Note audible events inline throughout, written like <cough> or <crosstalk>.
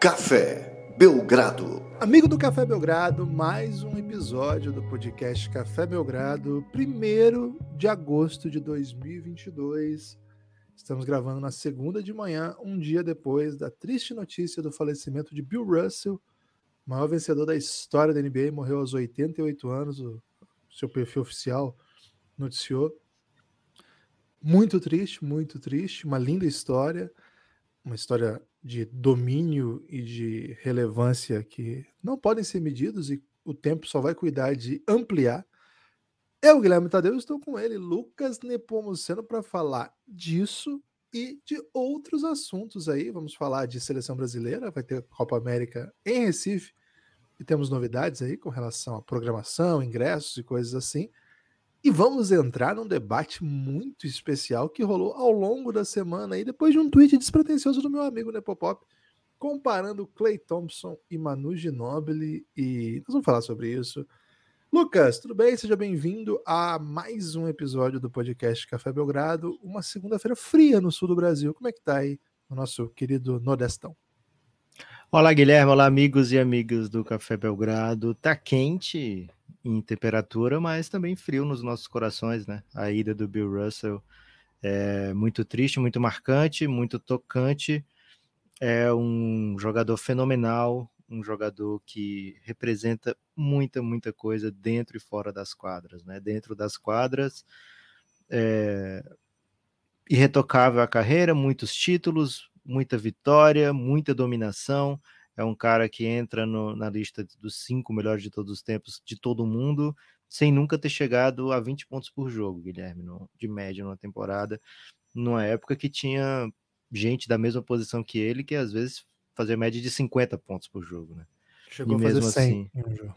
Café Belgrado. Amigo do Café Belgrado, mais um episódio do podcast Café Belgrado, 1 de agosto de 2022. Estamos gravando na segunda de manhã, um dia depois da triste notícia do falecimento de Bill Russell, maior vencedor da história da NBA, morreu aos 88 anos, o seu perfil oficial noticiou. Muito triste, muito triste, uma linda história, uma história de domínio e de relevância que não podem ser medidos e o tempo só vai cuidar de ampliar. Eu, Guilherme Tadeu, estou com ele, Lucas Nepomuceno, para falar disso e de outros assuntos aí. Vamos falar de seleção brasileira, vai ter Copa América em Recife e temos novidades aí com relação à programação, ingressos e coisas assim. E vamos entrar num debate muito especial que rolou ao longo da semana aí, depois de um tweet despretensioso do meu amigo Nepopop, comparando Clay Thompson e Manu Ginobili, e nós vamos falar sobre isso. Lucas, tudo bem? Seja bem-vindo a mais um episódio do podcast Café Belgrado, uma segunda-feira fria no sul do Brasil. Como é que tá aí o nosso querido Nordestão? Olá, Guilherme. Olá, amigos e amigas do Café Belgrado. Tá quente, em temperatura, mas também frio nos nossos corações, né? A ida do Bill Russell é muito triste, muito marcante, muito tocante. É um jogador fenomenal, um jogador que representa muita, muita coisa dentro e fora das quadras, né? Dentro das quadras, é... irretocável a carreira, muitos títulos, muita vitória, muita dominação é um cara que entra no, na lista dos cinco melhores de todos os tempos de todo mundo, sem nunca ter chegado a 20 pontos por jogo, Guilherme, no, de média numa temporada, numa época que tinha gente da mesma posição que ele, que às vezes fazia média de 50 pontos por jogo, né? Chegou e a mesmo fazer 100 assim, em um jogo.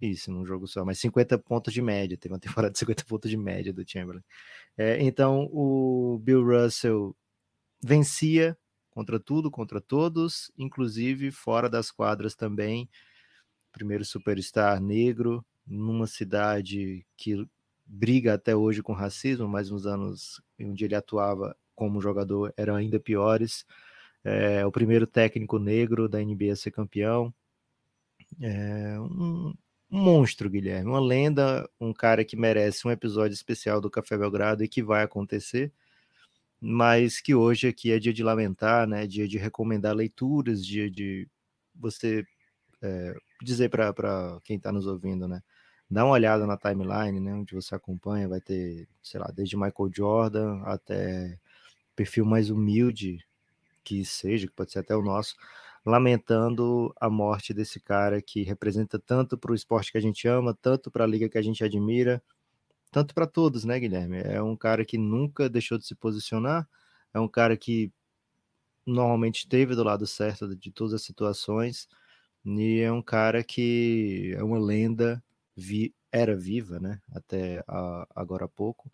Isso, num jogo só, mas 50 pontos de média, teve uma temporada de 50 pontos de média do Chamberlain. É, então, o Bill Russell vencia contra tudo, contra todos, inclusive fora das quadras também. Primeiro superstar negro numa cidade que briga até hoje com racismo, mas nos anos onde ele atuava como jogador eram ainda piores. É, o primeiro técnico negro da NBA a ser campeão. É um, um monstro, Guilherme, uma lenda, um cara que merece um episódio especial do Café Belgrado e que vai acontecer mas que hoje aqui é dia de lamentar, né? Dia de recomendar leituras, dia de você é, dizer para quem está nos ouvindo, né? Dá uma olhada na timeline, né? Onde você acompanha, vai ter, sei lá, desde Michael Jordan até perfil mais humilde que seja, que pode ser até o nosso, lamentando a morte desse cara que representa tanto para o esporte que a gente ama, tanto para a liga que a gente admira, tanto para todos, né, Guilherme? É um cara que nunca deixou de se posicionar, é um cara que normalmente esteve do lado certo de todas as situações, e é um cara que é uma lenda, vi, era viva, né, até a, agora há pouco,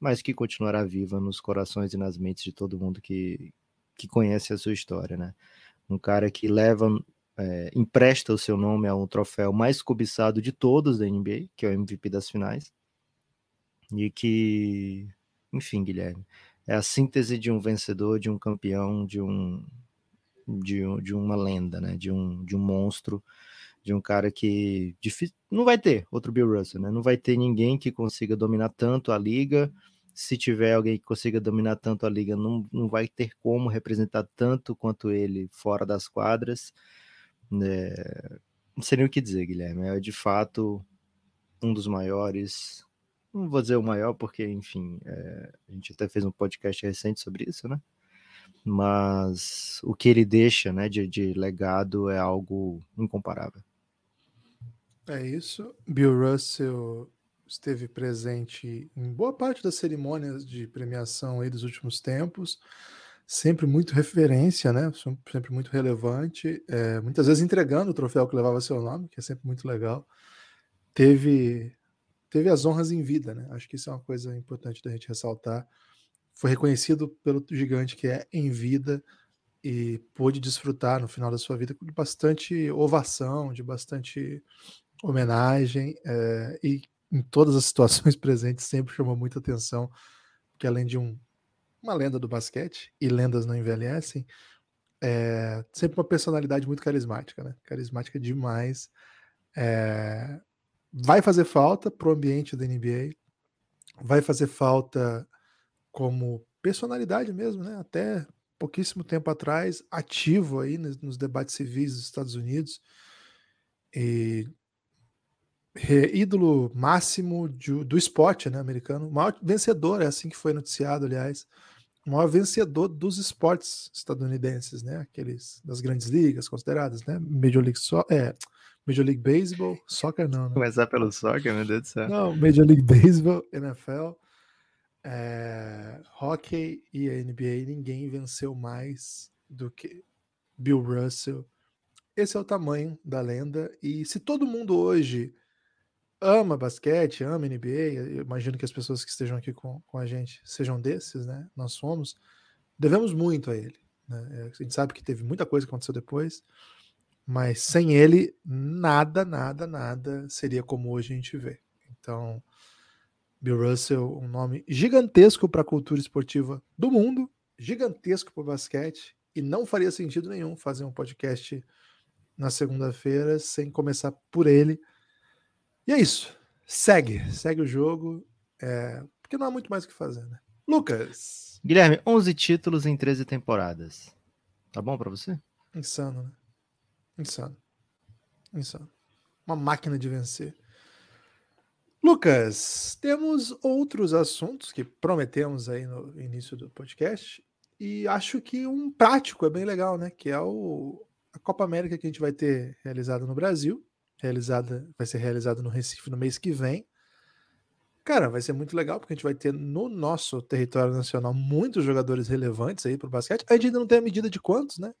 mas que continuará viva nos corações e nas mentes de todo mundo que, que conhece a sua história, né? Um cara que leva, é, empresta o seu nome a um troféu mais cobiçado de todos da NBA, que é o MVP das finais, e que, enfim, Guilherme, é a síntese de um vencedor, de um campeão, de um de, de uma lenda, né? De um, de um monstro, de um cara que difícil, não vai ter outro Bill Russell, né? Não vai ter ninguém que consiga dominar tanto a liga. Se tiver alguém que consiga dominar tanto a liga, não, não vai ter como representar tanto quanto ele fora das quadras. É, não sei nem o que dizer, Guilherme. É de fato um dos maiores, não vou dizer o maior, porque, enfim, é, a gente até fez um podcast recente sobre isso, né? Mas o que ele deixa né, de, de legado é algo incomparável. É isso. Bill Russell esteve presente em boa parte das cerimônias de premiação aí dos últimos tempos, sempre muito referência, né? Sempre muito relevante, é, muitas vezes entregando o troféu que levava seu nome, que é sempre muito legal. Teve teve as honras em vida, né? Acho que isso é uma coisa importante da gente ressaltar. Foi reconhecido pelo gigante que é em vida e pôde desfrutar no final da sua vida de bastante ovação, de bastante homenagem é, e em todas as situações <laughs> presentes sempre chamou muita atenção, porque além de um, uma lenda do basquete e lendas não envelhecem, É sempre uma personalidade muito carismática, né? Carismática demais. É, vai fazer falta pro ambiente da NBA. Vai fazer falta como personalidade mesmo, né? Até pouquíssimo tempo atrás, ativo aí nos, debates civis dos Estados Unidos. E ídolo máximo de, do esporte né, americano, o maior vencedor, é assim que foi noticiado, aliás, o maior vencedor dos esportes estadunidenses, né, aqueles das grandes ligas consideradas, né, Major League, so é, Major League Baseball, soccer não, né? Começar pelo soccer, meu Deus do céu. Não, Major League Baseball, NFL, é, hockey e a NBA, ninguém venceu mais do que Bill Russell. Esse é o tamanho da lenda, e se todo mundo hoje ama basquete, ama NBA, imagino que as pessoas que estejam aqui com, com a gente sejam desses, né? Nós somos, devemos muito a ele. Né? É, a gente sabe que teve muita coisa que aconteceu depois, mas sem ele, nada, nada, nada seria como hoje a gente vê. Então, Bill Russell, um nome gigantesco para a cultura esportiva do mundo, gigantesco para o basquete, e não faria sentido nenhum fazer um podcast na segunda-feira sem começar por ele e é isso. Segue, segue o jogo, é, porque não há muito mais o que fazer, né? Lucas. Guilherme, 11 títulos em 13 temporadas. Tá bom para você? Insano, né? Insano. Insano. Uma máquina de vencer. Lucas, temos outros assuntos que prometemos aí no início do podcast e acho que um prático é bem legal, né? Que é o, a Copa América que a gente vai ter realizado no Brasil realizada, vai ser realizada no Recife no mês que vem. Cara, vai ser muito legal porque a gente vai ter no nosso território nacional muitos jogadores relevantes aí para o basquete. A gente ainda não tem a medida de quantos, né?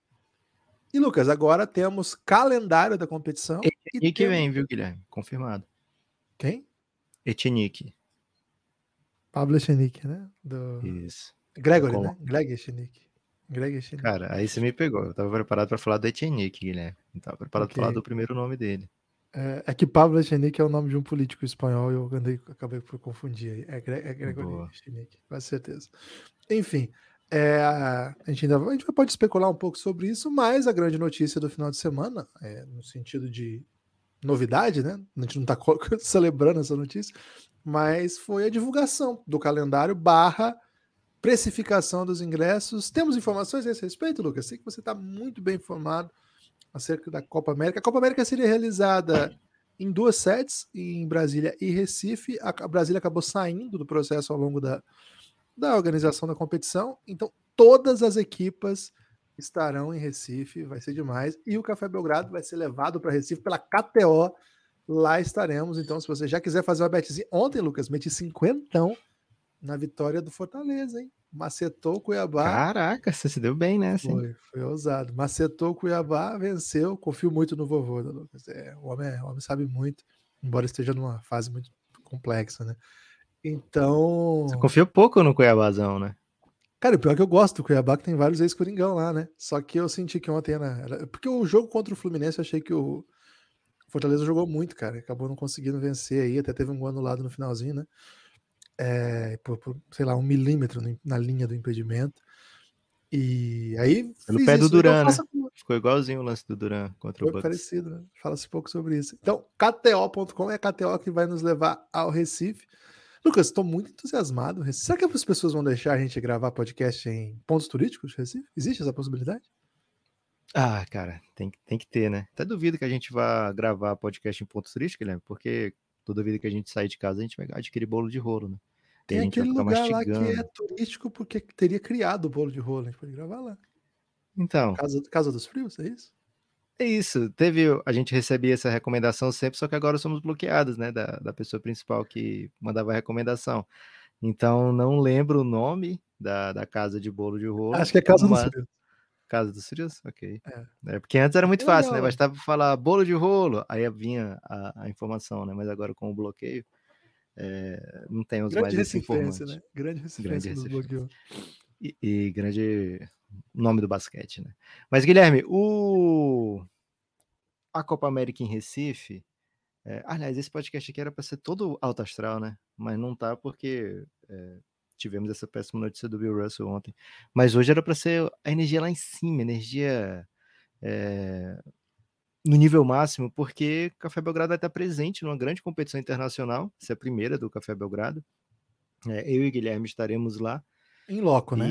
E Lucas, agora temos calendário da competição. E que vem, viu, Guilherme? Confirmado. Quem? Etinique. Pablo Etinique, né? Do... Isso. Gregory, Com... né? Greg Etinique. Greg Etinique. Cara, aí você me pegou. Eu tava preparado para falar do Etinique, Guilherme. Não tava preparado okay. para falar do primeiro nome dele. É, é, que Pablo Echenique é o nome de um político espanhol e eu andei, acabei por confundir aí. É, Gre é Gregory Echenique, com certeza. Enfim, é, a, gente ainda a gente pode especular um pouco sobre isso, mas a grande notícia do final de semana, é, no sentido de novidade, né? A gente não está <laughs> celebrando essa notícia, mas foi a divulgação do calendário barra precificação dos ingressos. Temos informações a esse respeito, Lucas? Sei que você está muito bem informado acerca da Copa América. A Copa América seria realizada em duas sets, em Brasília e Recife. A Brasília acabou saindo do processo ao longo da, da organização da competição. Então, todas as equipas estarão em Recife, vai ser demais. E o Café Belgrado vai ser levado para Recife pela KTO. Lá estaremos. Então, se você já quiser fazer uma betzinha. Ontem, Lucas, meti cinquentão na vitória do Fortaleza, hein? macetou Cuiabá. Caraca, você se deu bem, né? Assim. Foi, foi ousado. Macetou Cuiabá, venceu. Confio muito no vovô, né, Lucas. É, o, homem, é, o homem sabe muito, embora esteja numa fase muito complexa, né? Então. Você confia pouco no Cuiabazão, né? Cara, o pior é que eu gosto do Cuiabá, que tem vários ex-coringão lá, né? Só que eu senti que ontem era. Porque o jogo contra o Fluminense, eu achei que o Fortaleza jogou muito, cara. Acabou não conseguindo vencer aí, até teve um gol anulado no finalzinho, né? é, por, por, sei lá, um milímetro na linha do impedimento. E aí. Pelo pé do Duran, né? Ficou igualzinho o lance do Duran contra Foi o Bucks. parecido, né? Fala-se pouco sobre isso. Então, KTO.com é a KTO que vai nos levar ao Recife. Lucas, estou muito entusiasmado. Será que as pessoas vão deixar a gente gravar podcast em pontos turísticos de Recife? Existe essa possibilidade? Ah, cara, tem, tem que ter, né? Até duvido que a gente vá gravar podcast em pontos turísticos, né? Porque toda vida que a gente sair de casa, a gente vai adquirir bolo de rolo, né? Tem aquele lugar mastigando. lá que é turístico porque teria criado o bolo de rolo, a gente pode gravar lá. Então. Casa, Casa dos Frios, é isso? É isso. Teve, a gente recebia essa recomendação sempre, só que agora somos bloqueados, né, da, da pessoa principal que mandava a recomendação. Então, não lembro o nome da, da casa de bolo de rolo. Acho que é Casa dos Frios. Casa dos Frios? Ok. É. é. porque antes era muito fácil, né? Bastava falar bolo de rolo, aí vinha a, a informação, né? Mas agora com o bloqueio, é, não temos grande mais esse informante. Né? Grande recifência grande recifência. E, e, grande nome do basquete, né? Mas, Guilherme, o... a Copa América em Recife... É... aliás, esse podcast aqui era para ser todo alto astral, né? Mas não tá porque é... tivemos essa péssima notícia do Bill Russell ontem. Mas hoje era para ser a energia lá em cima, energia é, no nível máximo, porque o Café Belgrado vai estar presente numa grande competição internacional, essa é a primeira do Café Belgrado. É, eu e Guilherme estaremos lá. Em loco, né?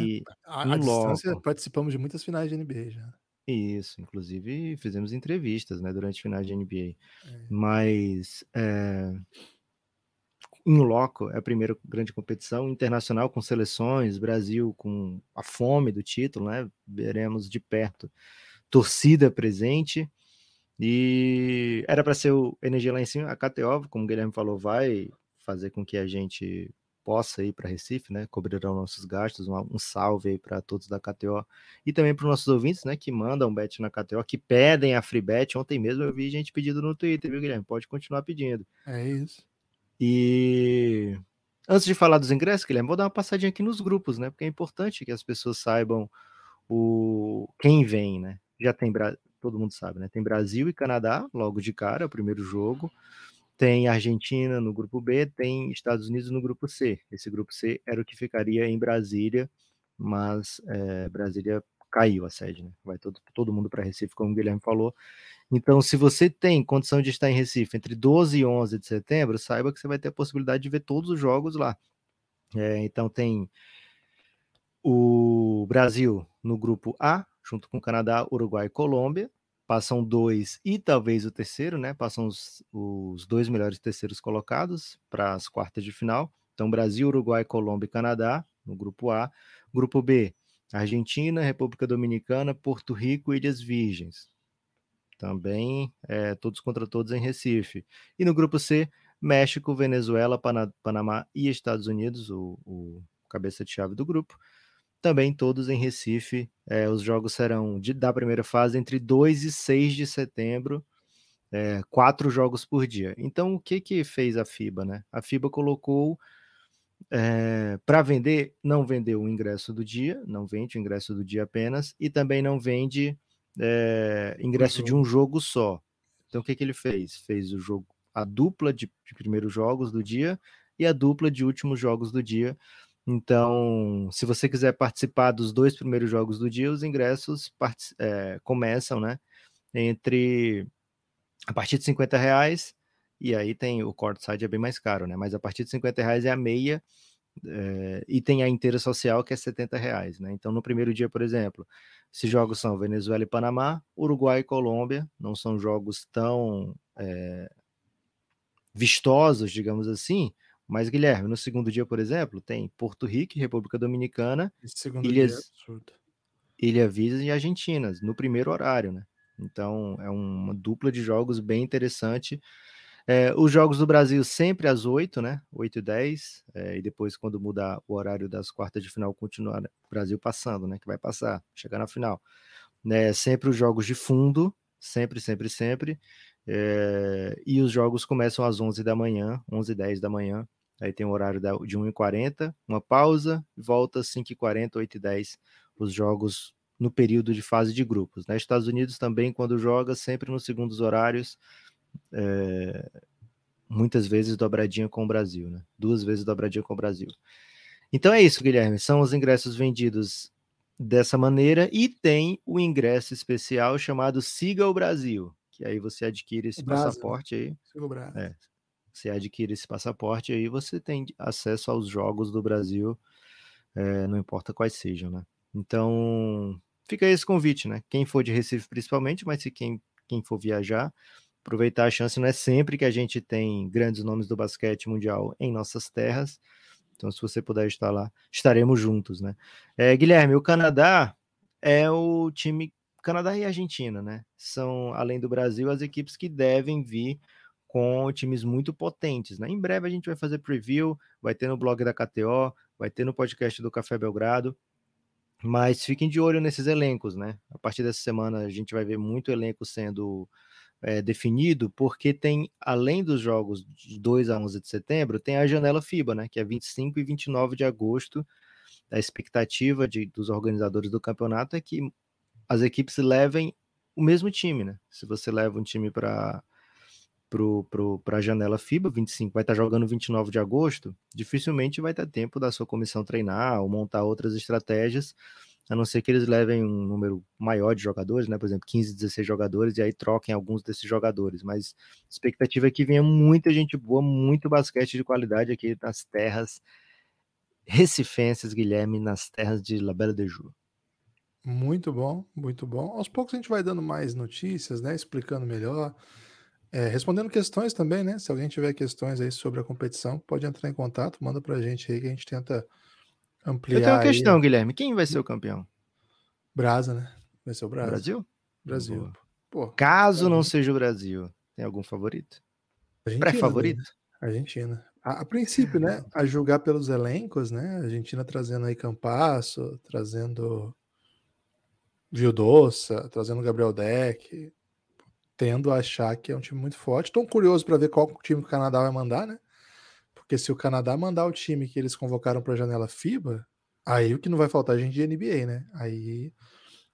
A, em a distância, participamos de muitas finais de NBA já. Isso, inclusive fizemos entrevistas, né, durante finais de NBA. É. Mas é, em loco é a primeira grande competição internacional com seleções, Brasil com a fome do título, né? Veremos de perto torcida presente. E era para ser o Energia lá em cima, a KTO, como o Guilherme falou, vai fazer com que a gente possa ir para Recife, né? Cobrirão nossos gastos. Um, um salve aí para todos da KTO e também para os nossos ouvintes, né? Que mandam bet na KTO, que pedem a free bet. Ontem mesmo eu vi gente pedindo no Twitter, viu, Guilherme? Pode continuar pedindo. É isso. E antes de falar dos ingressos, Guilherme, vou dar uma passadinha aqui nos grupos, né? Porque é importante que as pessoas saibam o quem vem, né? Já tem todo mundo sabe, né? Tem Brasil e Canadá logo de cara, o primeiro jogo tem Argentina no grupo B, tem Estados Unidos no grupo C. Esse grupo C era o que ficaria em Brasília, mas é, Brasília caiu a sede, né? Vai todo, todo mundo para Recife, como o Guilherme falou. Então, se você tem condição de estar em Recife entre 12 e 11 de setembro, saiba que você vai ter a possibilidade de ver todos os jogos lá. É, então, tem o Brasil no grupo A, junto com Canadá, Uruguai e Colômbia passam dois e talvez o terceiro, né? Passam os, os dois melhores terceiros colocados para as quartas de final. Então, Brasil, Uruguai, Colômbia e Canadá no grupo A. Grupo B, Argentina, República Dominicana, Porto Rico e Ilhas Virgens. Também é, todos contra todos em Recife. E no grupo C, México, Venezuela, Panamá e Estados Unidos, o, o cabeça de chave do grupo também todos em Recife. É, os jogos serão de, da primeira fase entre 2 e 6 de setembro, é, quatro jogos por dia. Então, o que que fez a FIBA? Né? A FIBA colocou é, para vender, não vendeu o ingresso do dia, não vende o ingresso do dia apenas, e também não vende é, ingresso de um jogo só. Então, o que, que ele fez? Fez o jogo, a dupla de, de primeiros jogos do dia e a dupla de últimos jogos do dia então, se você quiser participar dos dois primeiros jogos do dia, os ingressos é, começam, né? Entre a partir de 50 reais, e aí tem o courtside é bem mais caro, né? Mas a partir de 50 reais é a meia, é, e tem a inteira social que é 70 reais, né? Então, no primeiro dia, por exemplo, esses jogos são Venezuela e Panamá, Uruguai e Colômbia, não são jogos tão é, vistosos, digamos assim, mas, Guilherme, no segundo dia, por exemplo, tem Porto Rico, República Dominicana, Ilhas, é Ilha Visas e Argentinas, no primeiro horário, né? Então, é uma dupla de jogos bem interessante. É, os jogos do Brasil sempre às 8, né? 8 e 10. É, e depois, quando mudar o horário das quartas de final, continuar né? o Brasil passando, né? Que vai passar, chegar na final. É, sempre os jogos de fundo, sempre, sempre, sempre. É, e os jogos começam às 11 da manhã, 11 e 10 da manhã. Aí tem o horário de 1h40, uma pausa, volta 5h40, 8h10, os jogos no período de fase de grupos. Né? Estados Unidos também, quando joga, sempre nos segundos horários, é, muitas vezes dobradinha com o Brasil, né? duas vezes dobradinha com o Brasil. Então é isso, Guilherme, são os ingressos vendidos dessa maneira e tem o ingresso especial chamado Siga o Brasil, que aí você adquire esse passaporte aí. Siga o Brasil. É, você adquire esse passaporte aí você tem acesso aos jogos do Brasil, é, não importa quais sejam, né? Então, fica esse convite, né? Quem for de Recife principalmente, mas se quem, quem for viajar, aproveitar a chance, não é sempre que a gente tem grandes nomes do basquete mundial em nossas terras, então se você puder estar lá, estaremos juntos, né? É, Guilherme, o Canadá é o time Canadá e Argentina, né? São, além do Brasil, as equipes que devem vir com times muito potentes. Né? Em breve a gente vai fazer preview, vai ter no blog da KTO, vai ter no podcast do Café Belgrado. Mas fiquem de olho nesses elencos, né? A partir dessa semana a gente vai ver muito elenco sendo é, definido, porque tem, além dos jogos de 2 a 11 de setembro, tem a janela FIBA, né? Que é 25 e 29 de agosto. A expectativa de, dos organizadores do campeonato é que as equipes levem o mesmo time, né? Se você leva um time para para a janela FIBA, 25, vai estar tá jogando 29 de agosto, dificilmente vai ter tempo da sua comissão treinar ou montar outras estratégias, a não ser que eles levem um número maior de jogadores, né? Por exemplo, 15, 16 jogadores, e aí troquem alguns desses jogadores. Mas a expectativa é que venha muita gente boa, muito basquete de qualidade aqui nas terras recifenses, Guilherme, nas terras de La Belle de Joux. Muito bom, muito bom. Aos poucos a gente vai dando mais notícias, né? Explicando melhor. É, respondendo questões também, né? Se alguém tiver questões aí sobre a competição, pode entrar em contato, manda pra gente aí que a gente tenta ampliar. Eu tenho uma questão, aí. Guilherme. Quem vai ser o campeão? Brasa, né? Vai ser o Brasa. Brasil? Brasil. Pô, Caso não seja o Brasil, tem algum favorito? Pré-favorito? Né? Argentina. A, a, princípio, né? A julgar pelos elencos, né? A Argentina trazendo aí Campasso, trazendo Vildoça, trazendo Gabriel Deck, tendo a achar que é um time muito forte. Estou curioso para ver qual time que o Canadá vai mandar, né? Porque se o Canadá mandar o time que eles convocaram para a janela FIBA, aí o que não vai faltar é gente de NBA, né? Aí.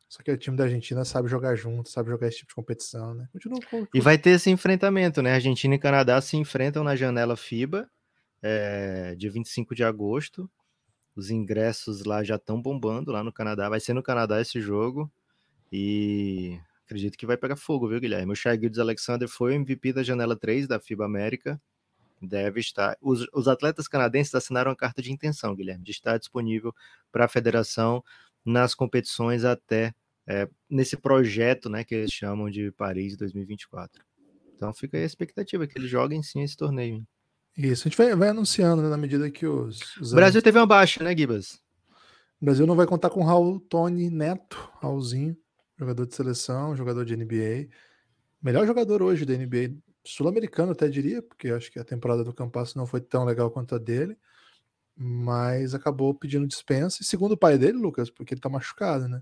Só que o time da Argentina sabe jogar junto, sabe jogar esse tipo de competição, né? Continua, continua. E vai ter esse enfrentamento, né? Argentina e Canadá se enfrentam na janela FIBA, é, dia 25 de agosto. Os ingressos lá já estão bombando lá no Canadá. Vai ser no Canadá esse jogo. E acredito que vai pegar fogo, viu, Guilherme? O Shai Gildes Alexander foi o MVP da janela 3 da FIBA América. Deve estar. Os, os atletas canadenses assinaram a carta de intenção, Guilherme, de estar disponível para a federação nas competições até é, nesse projeto né, que eles chamam de Paris 2024. Então fica aí a expectativa que eles joguem sim esse torneio. Isso, a gente vai, vai anunciando né, na medida que os. os o Brasil anos... teve uma baixa, né, Gibas? O Brasil não vai contar com Raul Tony Neto, Raulzinho, jogador de seleção, jogador de NBA. Melhor jogador hoje da NBA, sul-americano até diria, porque acho que a temporada do Campasso não foi tão legal quanto a dele, mas acabou pedindo dispensa. E segundo o pai dele, Lucas, porque ele tá machucado, né?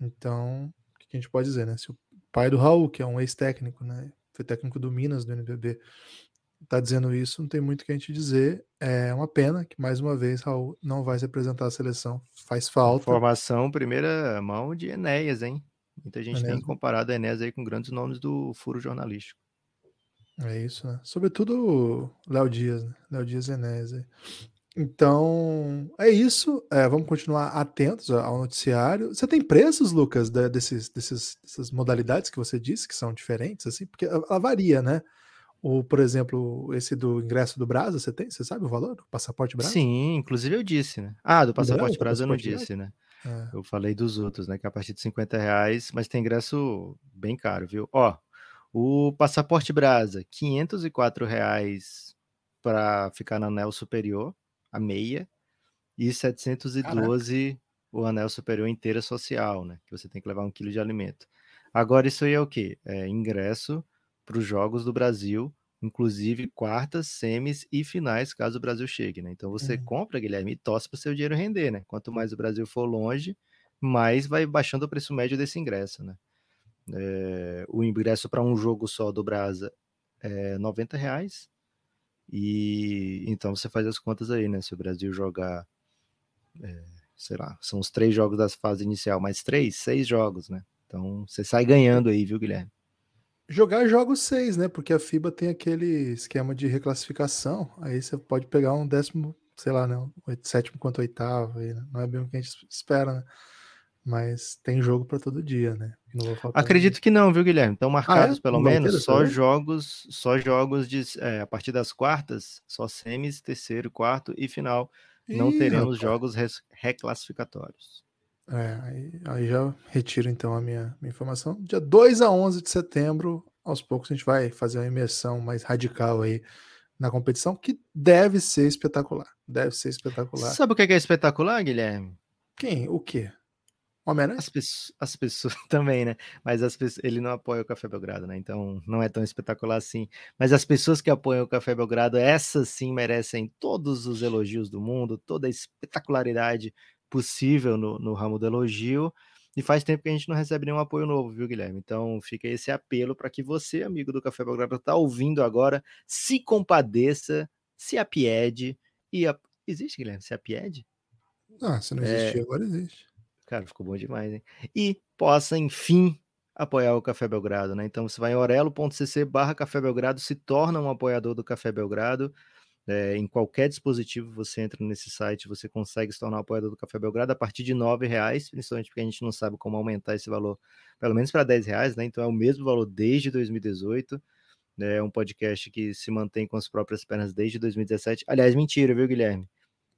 Então, o que a gente pode dizer, né? Se o pai do Raul, que é um ex-técnico, né? Foi técnico do Minas, do NBB, tá dizendo isso, não tem muito o que a gente dizer. É uma pena que, mais uma vez, Raul não vai se apresentar à seleção. Faz falta. Formação, primeira mão de Enéas, hein? Muita gente Enéas. tem comparado Enéas aí com grandes nomes do furo jornalístico. É isso, né? Sobretudo Léo Dias, né? Léo Dias e Enéas. Aí. Então, é isso. É, vamos continuar atentos ao noticiário. Você tem preços, Lucas, da, desses, desses, dessas modalidades que você disse que são diferentes, assim? Porque ela varia, né? Ou, por exemplo, esse do ingresso do Brasa, você tem? Você sabe o valor do passaporte Brasa? Sim, inclusive eu disse, né? Ah, do passaporte Brasa eu não disse, né? É. Eu falei dos outros, né? Que é a partir de 50 reais, mas tem ingresso bem caro, viu? Ó, o passaporte Brasa, 504 reais para ficar no anel superior, a meia, e 712 Caraca. o anel superior inteira social, né? Que você tem que levar um quilo de alimento. Agora, isso aí é o quê? É ingresso para os Jogos do Brasil, inclusive quartas, semis e finais, caso o Brasil chegue, né? Então você uhum. compra, Guilherme, e torce para o seu dinheiro render, né? Quanto mais o Brasil for longe, mais vai baixando o preço médio desse ingresso, né? É, o ingresso para um jogo só do Brasa é 90 reais. E então você faz as contas aí, né? Se o Brasil jogar, é, sei lá, são os três jogos da fase inicial, mais três, seis jogos, né? Então você sai ganhando aí, viu, Guilherme? Jogar jogos 6, né? Porque a FIBA tem aquele esquema de reclassificação. Aí você pode pegar um décimo, sei lá, né? Sétimo quanto oitavo. Aí, né? Não é bem o que a gente espera, né? Mas tem jogo para todo dia, né? Acredito que não, viu, Guilherme? Estão marcados ah, é? pelo não menos só jogos, só jogos de é, a partir das quartas, só semis, terceiro, quarto e final. Ih, não teremos rapaz. jogos reclassificatórios. É, aí, aí, já retiro então a minha, minha, informação. Dia 2 a 11 de setembro, aos poucos a gente vai fazer uma imersão mais radical aí na competição, que deve ser espetacular. Deve ser espetacular. Sabe o que é espetacular, Guilherme? Quem? O quê? Homem-Aranha? As, pessoas, as pessoas <laughs> também, né? Mas as pessoas, ele não apoia o Café Belgrado, né? Então não é tão espetacular assim. Mas as pessoas que apoiam o Café Belgrado, essas sim merecem todos os elogios do mundo, toda a espetacularidade possível no, no ramo do elogio. E faz tempo que a gente não recebe nenhum apoio novo, viu, Guilherme? Então fica esse apelo para que você, amigo do Café Belgrado, está ouvindo agora, se compadeça, se apiede e a... existe, Guilherme, se apiede? Ah, se não existir, é... agora existe. Cara, ficou bom demais, hein? E possa, enfim, apoiar o Café Belgrado, né? Então você vai em orelo.cc barra Café Belgrado, se torna um apoiador do Café Belgrado. É, em qualquer dispositivo você entra nesse site, você consegue se tornar um apoiador do Café Belgrado a partir de R$ reais, principalmente porque a gente não sabe como aumentar esse valor, pelo menos para R$ reais, né? Então é o mesmo valor desde 2018. Né? É um podcast que se mantém com as próprias pernas desde 2017. Aliás, mentira, viu, Guilherme?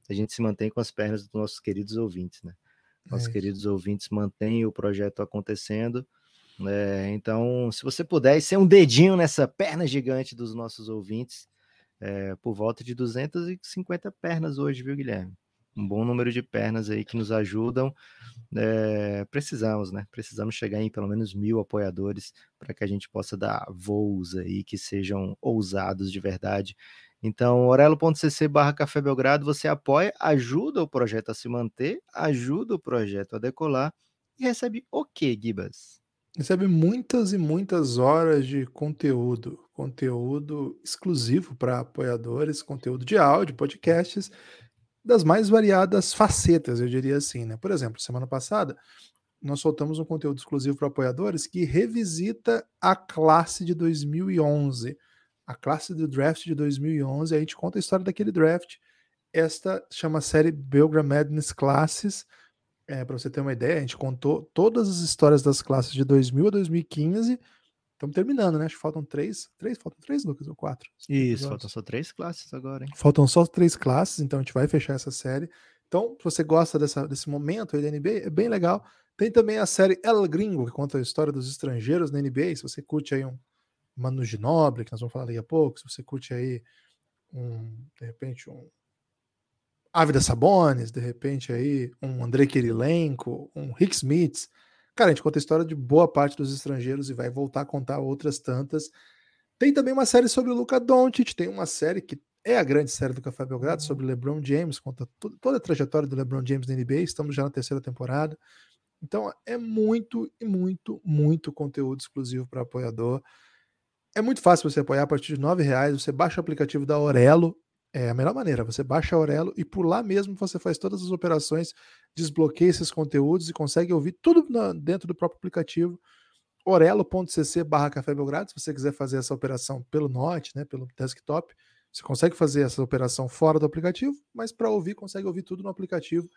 A gente se mantém com as pernas dos nossos queridos ouvintes, né? Nossos é queridos ouvintes mantêm o projeto acontecendo. É, então, se você puder ser um dedinho nessa perna gigante dos nossos ouvintes, é, por volta de 250 pernas hoje, viu, Guilherme? Um bom número de pernas aí que nos ajudam. É, precisamos, né? Precisamos chegar em pelo menos mil apoiadores para que a gente possa dar voos aí que sejam ousados de verdade. Então, orelo.cc barra Café Belgrado, você apoia, ajuda o projeto a se manter, ajuda o projeto a decolar e recebe o quê, Gibas? Recebe muitas e muitas horas de conteúdo, conteúdo exclusivo para apoiadores, conteúdo de áudio, podcasts, das mais variadas facetas, eu diria assim, né? Por exemplo, semana passada nós soltamos um conteúdo exclusivo para apoiadores que revisita a classe de 2011, a classe do draft de 2011. A gente conta a história daquele draft. Esta chama série Belgram Madness Classes é, para você ter uma ideia, a gente contou todas as histórias das classes de 2000 a 2015. Estamos terminando, né? Acho que faltam três. Três? Faltam três, Lucas, ou quatro? Isso, faltam só três classes agora, hein? Faltam só três classes, então a gente vai fechar essa série. Então, se você gosta dessa, desse momento aí da NBA, é bem legal. Tem também a série El Gringo, que conta a história dos estrangeiros na NBA. Se você curte aí um Manu Ginobre, que nós vamos falar daqui a pouco, se você curte aí um, de repente, um Ávida Sabones, de repente aí um André Kirilenko, um Rick Smith. Cara, a gente conta a história de boa parte dos estrangeiros e vai voltar a contar outras tantas. Tem também uma série sobre o Luca Doncic, tem uma série que é a grande série do Café Belgrado uhum. sobre LeBron James, conta toda a trajetória do LeBron James na NBA, estamos já na terceira temporada. Então é muito e muito, muito conteúdo exclusivo para apoiador. É muito fácil você apoiar a partir de R$ reais. Você baixa o aplicativo da Orelo, é a melhor maneira. Você baixa a Aurelo e por lá mesmo você faz todas as operações, desbloqueia esses conteúdos e consegue ouvir tudo na, dentro do próprio aplicativo. orelo.cc barra Café Belgrado, se você quiser fazer essa operação pelo Note, né, pelo desktop, você consegue fazer essa operação fora do aplicativo, mas para ouvir, consegue ouvir tudo no aplicativo.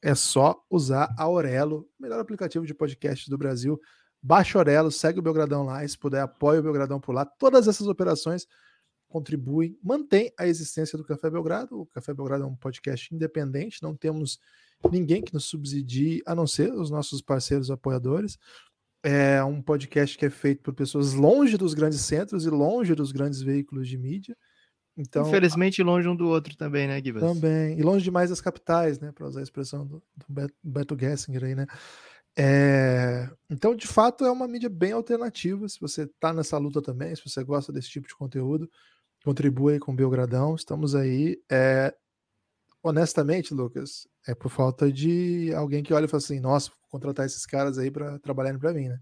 É só usar a Aurelo, melhor aplicativo de podcast do Brasil. Baixa Aurelo, segue o Belgradão lá, e se puder, apoia o Belgradão por lá. Todas essas operações contribuem, mantém a existência do Café Belgrado. O Café Belgrado é um podcast independente, não temos ninguém que nos subsidie, a não ser os nossos parceiros apoiadores. É um podcast que é feito por pessoas longe dos grandes centros e longe dos grandes veículos de mídia. Então, Infelizmente, longe um do outro também, né, Guilherme? Também. E longe demais das capitais, né? Para usar a expressão do, do Beto Gessinger aí, né? É... Então, de fato, é uma mídia bem alternativa. Se você está nessa luta também, se você gosta desse tipo de conteúdo, Contribua aí com o Belgradão. Estamos aí. É, honestamente, Lucas, é por falta de alguém que olha e fala assim: nossa, vou contratar esses caras aí para trabalharem para mim, né?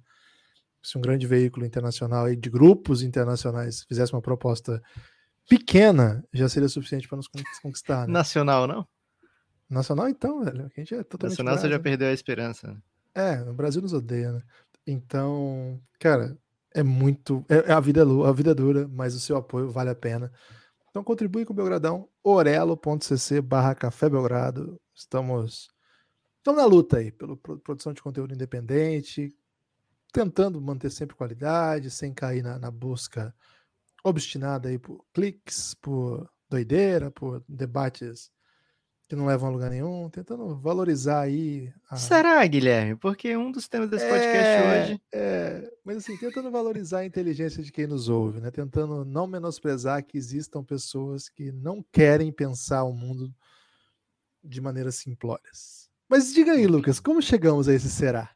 Se um grande veículo internacional aí, de grupos internacionais fizesse uma proposta pequena, já seria suficiente para nos <laughs> conquistar. Né? Nacional, não? Nacional, então, velho. A gente é totalmente. Nacional você já perdeu a esperança. É, o Brasil nos odeia, né? Então, cara, é muito. É, a, vida é, a vida é dura, mas o seu apoio vale a pena. Então contribui com o Belgradão, orelo.cc barra Café Belgrado. Estamos, estamos na luta aí pela produção de conteúdo independente, tentando manter sempre qualidade, sem cair na, na busca obstinada aí por cliques, por doideira, por debates que não levam a lugar nenhum, tentando valorizar aí. A... Será, Guilherme? Porque um dos temas desse podcast é, hoje. É, mas assim, tentando valorizar a inteligência de quem nos ouve, né? Tentando não menosprezar que existam pessoas que não querem pensar o mundo de maneiras simplórias. Mas diga aí, Lucas, como chegamos a esse será?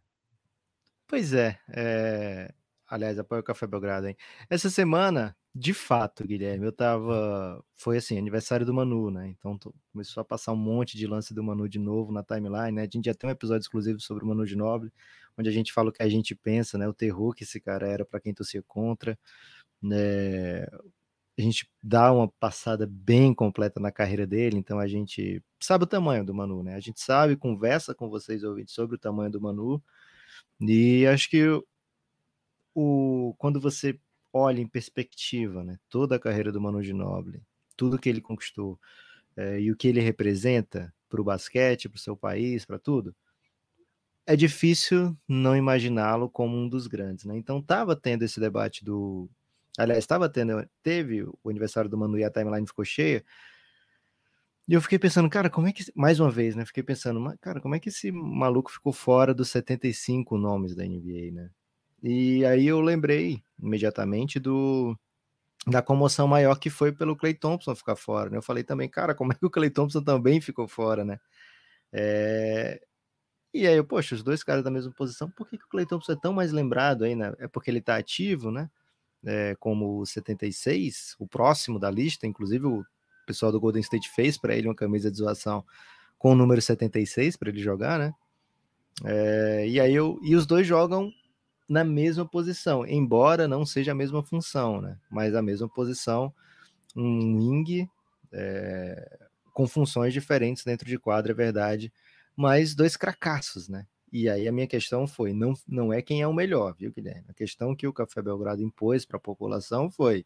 Pois é, é... aliás, apoio o Café Belgrado, hein? Essa semana de fato, Guilherme, eu tava. Foi assim, aniversário do Manu, né? Então tô... começou a passar um monte de lance do Manu de novo na timeline, né? A gente já tem um episódio exclusivo sobre o Manu de Nobre, onde a gente fala o que a gente pensa, né? O terror que esse cara era para quem torcia contra. Né? A gente dá uma passada bem completa na carreira dele, então a gente sabe o tamanho do Manu, né? A gente sabe, conversa com vocês ouvintes sobre o tamanho do Manu. E acho que o, quando você olha em perspectiva, né, toda a carreira do Manu Ginóbili, tudo que ele conquistou é, e o que ele representa para o basquete, para o seu país, para tudo, é difícil não imaginá-lo como um dos grandes, né? Então estava tendo esse debate do, aliás, estava tendo, teve o aniversário do Manu e a timeline ficou cheia. E eu fiquei pensando, cara, como é que, mais uma vez, né? Fiquei pensando, cara, como é que esse maluco ficou fora dos 75 nomes da NBA, né? E aí eu lembrei imediatamente do da comoção maior que foi pelo Clay Thompson ficar fora. Né? Eu falei também, cara, como é que o Clay Thompson também ficou fora, né? É... E aí, eu, poxa, os dois caras da mesma posição, por que, que o Clay Thompson é tão mais lembrado aí, né? É porque ele tá ativo, né? É, como o 76, o próximo da lista, inclusive o pessoal do Golden State fez para ele uma camisa de zoação com o número 76 para ele jogar, né? É, e aí eu, e os dois jogam na mesma posição, embora não seja a mesma função, né? Mas a mesma posição, um wing é, com funções diferentes dentro de quadra, é verdade, mas dois cracassos, né? E aí a minha questão foi, não, não é quem é o melhor, viu, Guilherme? A questão que o Café Belgrado impôs para a população foi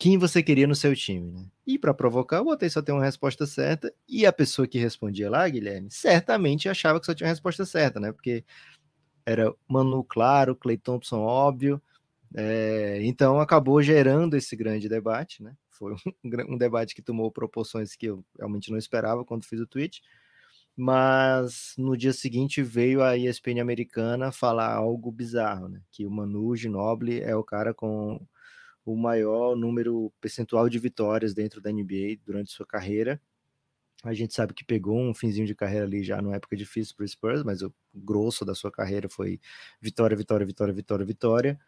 quem você queria no seu time, né? E para provocar, eu botei só ter uma resposta certa, e a pessoa que respondia lá, Guilherme, certamente achava que só tinha a resposta certa, né? Porque era Manu claro, Clay Thompson óbvio, é, então acabou gerando esse grande debate, né? Foi um, <laughs> um, debate que tomou proporções que eu realmente não esperava quando fiz o tweet, mas no dia seguinte veio a ESPN americana falar algo bizarro, né? Que o Manu Ginobili é o cara com o maior número percentual de vitórias dentro da NBA durante sua carreira, a gente sabe que pegou um finzinho de carreira ali já numa época difícil para o Spurs, mas o grosso da sua carreira foi vitória, vitória, vitória, vitória, vitória.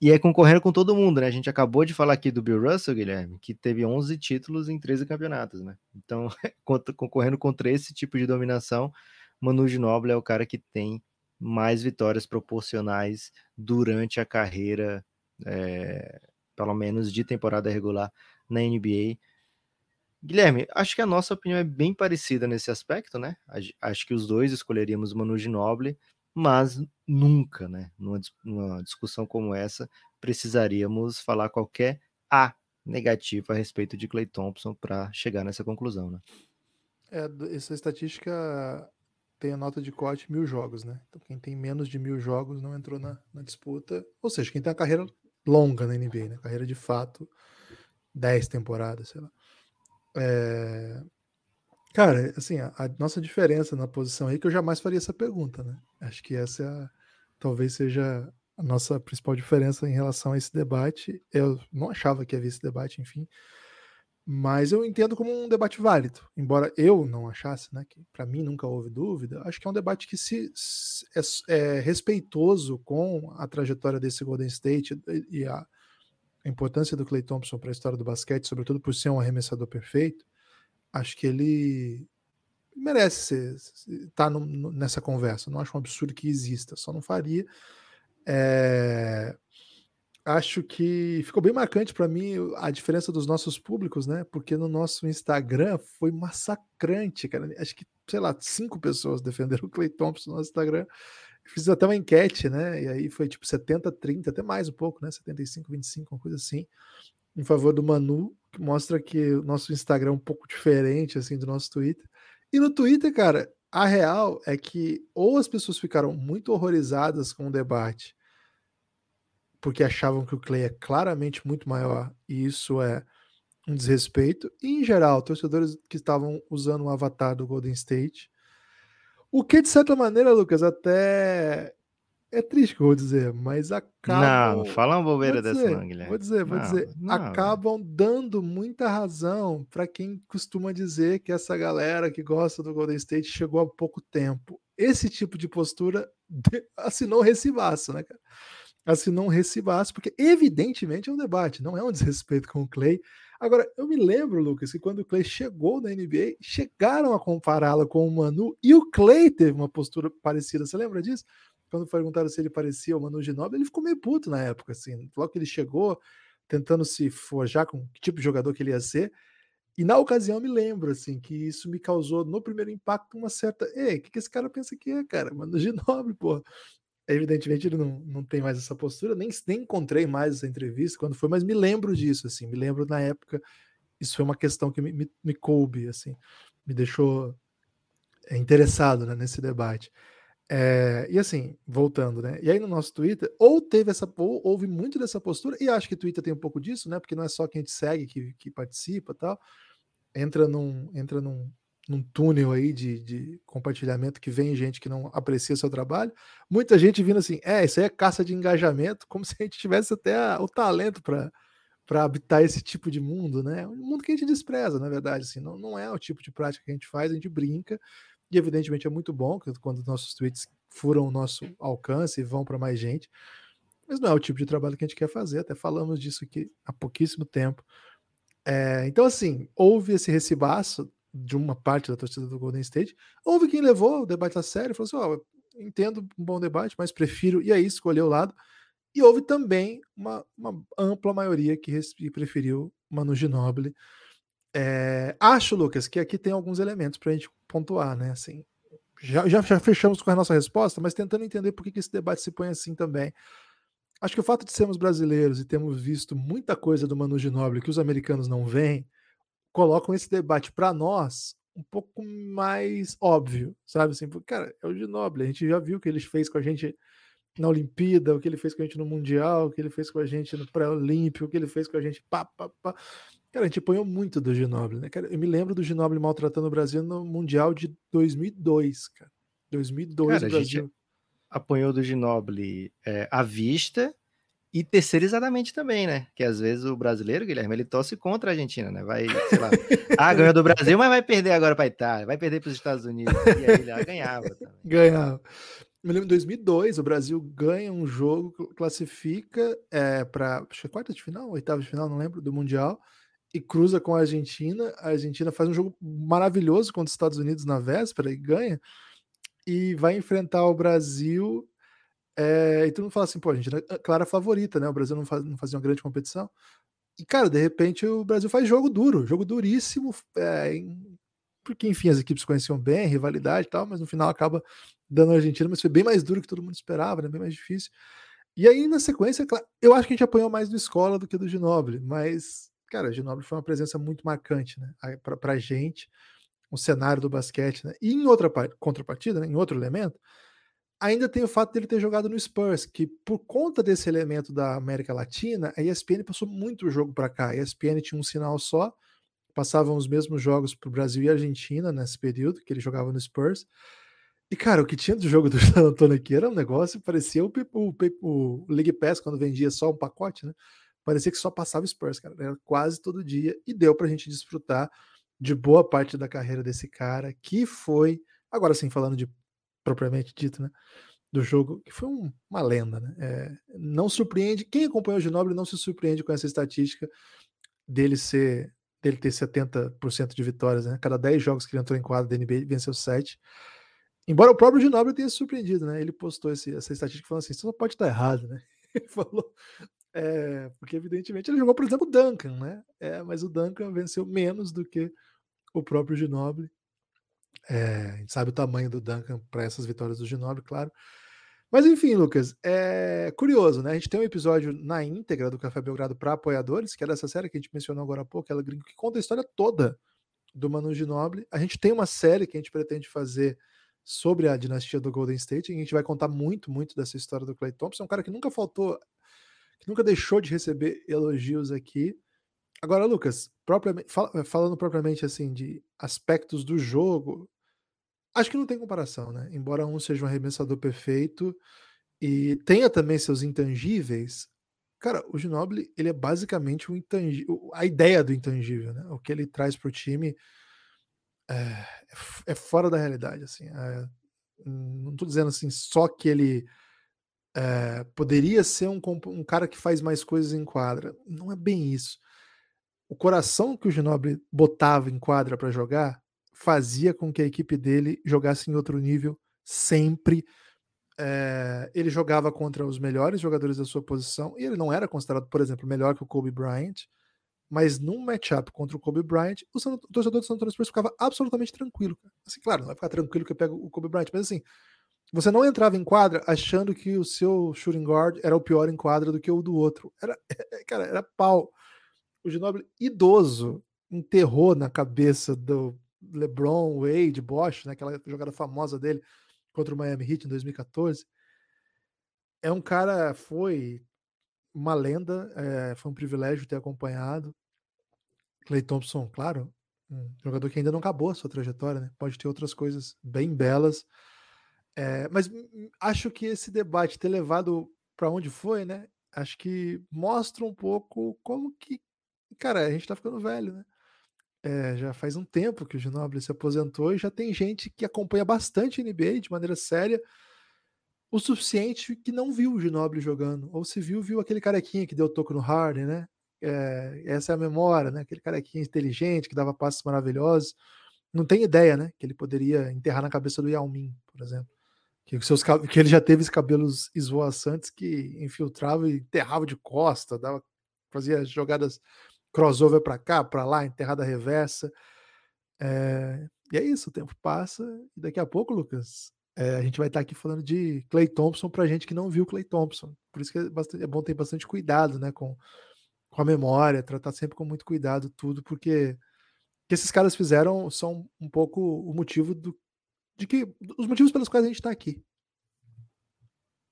E é concorrendo com todo mundo, né? A gente acabou de falar aqui do Bill Russell, Guilherme, que teve 11 títulos em 13 campeonatos, né? Então, <laughs> concorrendo contra esse tipo de dominação, Manu Ginóbili é o cara que tem mais vitórias proporcionais durante a carreira, é, pelo menos de temporada regular na NBA. Guilherme, acho que a nossa opinião é bem parecida nesse aspecto, né? Acho que os dois escolheríamos Manu Ginóbili, mas nunca, né? Numa, numa discussão como essa, precisaríamos falar qualquer A negativo a respeito de Clay Thompson para chegar nessa conclusão, né? É, essa estatística tem a nota de corte mil jogos, né? Então quem tem menos de mil jogos não entrou na, na disputa. Ou seja, quem tem uma carreira longa na NBA, né? Carreira de fato, 10 temporadas, sei lá. É... Cara, assim, a, a, nossa diferença na posição aí, que eu jamais faria essa pergunta, né? Acho que essa é a, talvez seja a nossa principal diferença em relação a esse debate. Eu não achava que havia esse debate, enfim, mas eu entendo como um debate válido, embora eu não achasse, né? Que para mim nunca houve dúvida. Acho que é um debate que se, é, é respeitoso com a trajetória desse Golden State e a, a importância do Clay Thompson para a história do basquete, sobretudo por ser um arremessador perfeito, acho que ele merece estar tá nessa conversa. Não acho um absurdo que exista, só não faria. É, acho que ficou bem marcante para mim a diferença dos nossos públicos, né? Porque no nosso Instagram foi massacrante, cara. Acho que, sei lá, cinco pessoas defenderam o Clay Thompson no nosso Instagram Fiz até uma enquete, né? E aí foi tipo 70, 30, até mais um pouco, né? 75, 25, uma coisa assim, em favor do Manu, que mostra que o nosso Instagram é um pouco diferente, assim, do nosso Twitter. E no Twitter, cara, a real é que ou as pessoas ficaram muito horrorizadas com o debate, porque achavam que o Clay é claramente muito maior, e isso é um desrespeito, e em geral, torcedores que estavam usando o avatar do Golden State o que, de certa maneira, Lucas, até é triste que eu vou dizer, mas acabam. Não, fala uma bobeira dizer, dessa, não, Guilherme. Vou dizer, vou não, dizer. Não. Acabam dando muita razão para quem costuma dizer que essa galera que gosta do Golden State chegou há pouco tempo. Esse tipo de postura assinou recibaço, né, cara? Assinou um recibaço, porque evidentemente é um debate, não é um desrespeito com o Clay. Agora, eu me lembro, Lucas, que quando o Clay chegou na NBA, chegaram a compará-la com o Manu e o Clay teve uma postura parecida. Você lembra disso? Quando perguntaram se ele parecia o Manu Ginóbili, ele ficou meio puto na época, assim. Logo que ele chegou, tentando se forjar com que tipo de jogador que ele ia ser. E na ocasião me lembro, assim, que isso me causou, no primeiro impacto, uma certa. Ei, o que, que esse cara pensa que é, cara? Manu Ginóbili, pô. Evidentemente ele não, não tem mais essa postura, nem, nem encontrei mais essa entrevista quando foi, mas me lembro disso, assim, me lembro na época, isso foi uma questão que me, me, me coube, assim, me deixou é, interessado né, nesse debate. É, e assim, voltando, né? E aí no nosso Twitter, ou teve essa, ou houve muito dessa postura, e acho que o Twitter tem um pouco disso, né? Porque não é só quem te segue que, que participa tal. Entra num, entra num, num túnel aí de, de compartilhamento que vem gente que não aprecia seu trabalho. Muita gente vindo assim, é, isso aí é caça de engajamento, como <laughs> se a gente tivesse até a, o talento para habitar esse tipo de mundo, né? Um mundo que a gente despreza, na verdade, assim, não, não é o tipo de prática que a gente faz, a gente brinca, e evidentemente é muito bom quando nossos tweets furam o nosso alcance e vão para mais gente, mas não é o tipo de trabalho que a gente quer fazer, até falamos disso aqui há pouquíssimo tempo. É, então, assim, houve esse recibaço de uma parte da torcida do Golden State. Houve quem levou o debate a sério, falou assim: ó, oh, entendo um bom debate, mas prefiro, e aí escolheu o lado. E houve também uma, uma ampla maioria que, que preferiu Manu Ginobili. É, acho, Lucas, que aqui tem alguns elementos para a gente pontuar, né? Assim, já, já, já, fechamos com a nossa resposta, mas tentando entender por que, que esse debate se põe assim também. Acho que o fato de sermos brasileiros e termos visto muita coisa do Manu Ginobili que os americanos não veem, colocam esse debate para nós um pouco mais óbvio, sabe? Assim, cara, é o Ginobili, a gente já viu o que ele fez com a gente na Olimpíada, o que ele fez com a gente no Mundial, o que ele fez com a gente no pré-olímpico, o que ele fez com a gente pá, pá, pá. Cara, a gente apanhou muito do Ginobili, né? Cara, eu me lembro do Ginobili maltratando o Brasil no Mundial de 2002, cara. 2002 cara, Brasil. A gente apanhou do Ginobili é, à vista e terceirizadamente também, né? Que às vezes o brasileiro, Guilherme, ele torce contra a Argentina, né? Vai, sei lá, <laughs> ah, ganhou do Brasil, mas vai perder agora para a Itália, vai perder para os Estados Unidos. E aí ele ah, ganhava também. Ganhava. Me lembro em 2002, o Brasil ganha um jogo, classifica é, para acho que é quarta de final, oitava de final, não lembro, do Mundial, e cruza com a Argentina. A Argentina faz um jogo maravilhoso contra os Estados Unidos na véspera e ganha, e vai enfrentar o Brasil é, e todo mundo fala assim, pô, a gente é clara favorita, né? O Brasil não, faz, não fazia uma grande competição. E, cara, de repente o Brasil faz jogo duro, jogo duríssimo, é, em, porque, enfim, as equipes conheciam bem, rivalidade e tal, mas no final acaba dando a Argentina, mas foi bem mais duro que todo mundo esperava, né? Bem mais difícil. E aí, na sequência, eu acho que a gente apanhou mais do Escola do que do Ginobre, mas, cara, o Ginobre foi uma presença muito marcante, né? Pra, pra gente, o cenário do basquete, né? E em outra contrapartida, né? em outro elemento, ainda tem o fato dele ter jogado no Spurs, que por conta desse elemento da América Latina, a ESPN passou muito jogo para cá. A ESPN tinha um sinal só, passavam os mesmos jogos para o Brasil e Argentina nesse período que ele jogava no Spurs. E, cara, o que tinha do jogo do <laughs> San Antonio aqui era um negócio, parecia o, o, o, o League Pass quando vendia só um pacote, né? Parecia que só passava Spurs, cara. Era quase todo dia e deu para a gente desfrutar de boa parte da carreira desse cara, que foi, agora sim, falando de propriamente dito, né? Do jogo, que foi um, uma lenda, né? É, não surpreende, quem acompanhou o Ginobili não se surpreende com essa estatística dele ser dele ter 70% de vitórias, né? Cada 10 jogos que ele entrou em quadro da NBA, venceu 7. Embora o próprio Ginobili tenha se surpreendido, né? Ele postou esse, essa estatística falando assim: isso não pode estar errado, né? <laughs> Ele falou. É, porque, evidentemente, ele jogou, por exemplo, o Duncan, né? É, mas o Duncan venceu menos do que o próprio Ginobili. É, a gente sabe o tamanho do Duncan para essas vitórias do Ginobili, claro. Mas enfim, Lucas, é curioso, né? A gente tem um episódio na íntegra do Café Belgrado para apoiadores, que é dessa série que a gente mencionou agora há pouco, ela que conta a história toda do Manu Ginobili. A gente tem uma série que a gente pretende fazer sobre a dinastia do Golden State, e a gente vai contar muito, muito dessa história do Clay Thompson, um cara que nunca faltou, que nunca deixou de receber elogios aqui. Agora, Lucas, propriamente, falando propriamente assim de aspectos do jogo, acho que não tem comparação, né? Embora um seja um arremessador perfeito e tenha também seus intangíveis, cara, o Ginobili, ele é basicamente um intangível, a ideia do intangível, né? O que ele traz para o time é, é, fora da realidade, assim. É, não estou dizendo assim só que ele é, poderia ser um, um cara que faz mais coisas em quadra. Não é bem isso o coração que o Ginobili botava em quadra para jogar fazia com que a equipe dele jogasse em outro nível sempre. É, ele jogava contra os melhores jogadores da sua posição e ele não era considerado, por exemplo, melhor que o Kobe Bryant, mas num matchup contra o Kobe Bryant, o, San, o torcedor do San Antonio Spurs ficava absolutamente tranquilo. Assim, claro, não vai ficar tranquilo que eu pego o Kobe Bryant, mas assim, você não entrava em quadra achando que o seu shooting guard era o pior em quadra do que o do outro. Era, <laughs> cara, era pau. O Ginobili idoso enterrou na cabeça do LeBron, Wade, Bosch, né, aquela jogada famosa dele contra o Miami Heat em 2014. É um cara, foi uma lenda, é, foi um privilégio ter acompanhado. Clay Thompson, claro, um jogador que ainda não acabou a sua trajetória, né? Pode ter outras coisas bem belas. É, mas acho que esse debate ter levado para onde foi, né? Acho que mostra um pouco como que, cara, a gente tá ficando velho, né? É, já faz um tempo que o Ginobili se aposentou e já tem gente que acompanha bastante NBA de maneira séria, o suficiente que não viu o Ginobili jogando, ou se viu, viu aquele carequinha que deu toco no Harden, né? É, essa é a memória, né? Aquele carequinha inteligente que dava passos maravilhosos. Não tem ideia, né? Que ele poderia enterrar na cabeça do Yao Ming, por exemplo. Que, seus, que ele já teve os cabelos esvoaçantes que infiltrava e enterrava de costa, dava, fazia jogadas crossover para cá, para lá, enterrada reversa. É, e é isso, o tempo passa e daqui a pouco, Lucas, é, a gente vai estar aqui falando de Clay Thompson para gente que não viu Clay Thompson. Por isso que é, bastante, é bom ter bastante cuidado, né, com, com a memória, tratar sempre com muito cuidado tudo, porque o que esses caras fizeram são um pouco o motivo do de que os motivos pelos quais a gente está aqui.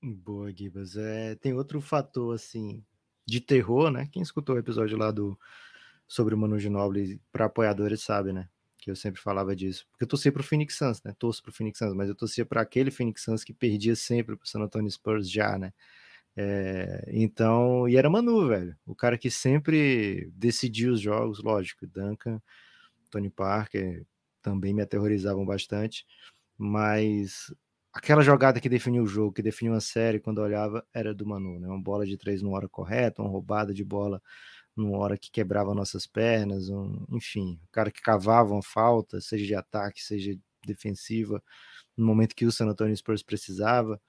Boa, Gibas. É, tem outro fator assim de terror, né? Quem escutou o episódio lá do sobre o Manu Ginóbili para apoiadores sabe, né? Que eu sempre falava disso. Porque eu torcia pro Phoenix Suns, né? Torço pro Phoenix Suns, mas eu torcia para aquele Phoenix Suns que perdia sempre pro San Antonio Spurs já, né? É, então, e era Manu, velho. O cara que sempre decidia os jogos, lógico. Duncan, Tony Parker também me aterrorizavam bastante. Mas aquela jogada que definiu o jogo, que definiu a série, quando eu olhava, era do Manu, né? Uma bola de três numa hora correta, uma roubada de bola numa hora que quebrava nossas pernas, um, enfim, o cara que cavava uma falta, seja de ataque, seja defensiva, no momento que o San Antonio Spurs precisava.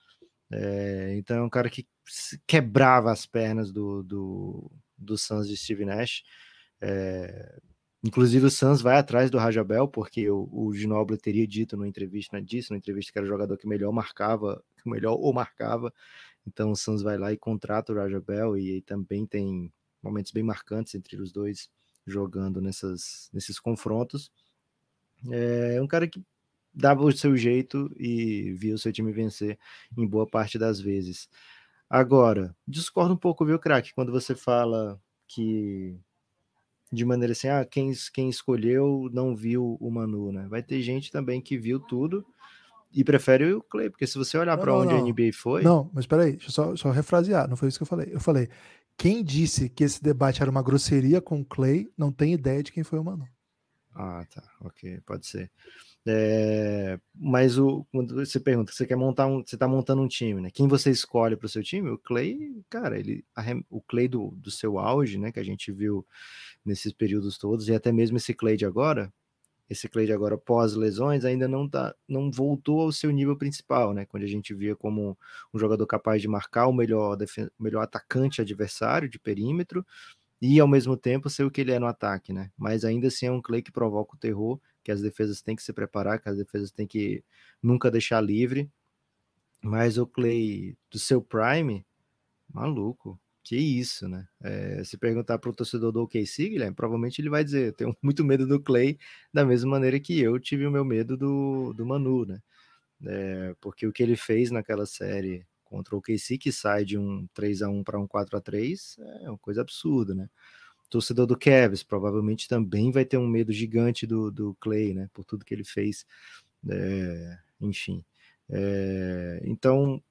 É, então é um cara que quebrava as pernas do, do, do Suns de Steve Nash. É, Inclusive o Suns vai atrás do Rajabel, porque o, o teria dito numa entrevista, disse na entrevista que era o jogador que melhor marcava, que melhor ou marcava. Então o Suns vai lá e contrata o Rajabel e, e também tem momentos bem marcantes entre os dois jogando nessas, nesses confrontos. É um cara que dava o seu jeito e via o seu time vencer em boa parte das vezes. Agora, discordo um pouco, viu, craque, quando você fala que de maneira assim, ah, quem, quem escolheu não viu o Manu, né? Vai ter gente também que viu tudo e prefere o Clay, porque se você olhar para onde não. a NBA foi. Não, mas peraí, deixa eu só, só refrasear, não foi isso que eu falei. Eu falei, quem disse que esse debate era uma grosseria com o Clay não tem ideia de quem foi o Manu. Ah, tá, ok, pode ser. É, mas o, quando você pergunta, você quer montar um, você está montando um time, né? Quem você escolhe para o seu time? O Clay, cara, ele, a, o Clay do, do seu auge, né? Que a gente viu nesses períodos todos, e até mesmo esse Clay de agora, esse Clay de agora pós lesões ainda não tá, não voltou ao seu nível principal, né? Quando a gente via como um jogador capaz de marcar o melhor, melhor atacante adversário de perímetro e ao mesmo tempo ser o que ele é no ataque, né? Mas ainda assim é um Clay que provoca o terror que as defesas têm que se preparar, que as defesas têm que nunca deixar livre. Mas o Clay do seu prime, maluco, que isso, né? É, se perguntar para o torcedor do OKC, Guilherme, provavelmente ele vai dizer: tenho <laughs> muito medo do Clay, da mesma maneira que eu tive o meu medo do, do Manu, né? É, porque o que ele fez naquela série contra o OKC, que sai de um 3 a 1 para um 4 a 3 é uma coisa absurda, né? torcedor do Cavs provavelmente também vai ter um medo gigante do, do Clay, né? Por tudo que ele fez. É, enfim. Então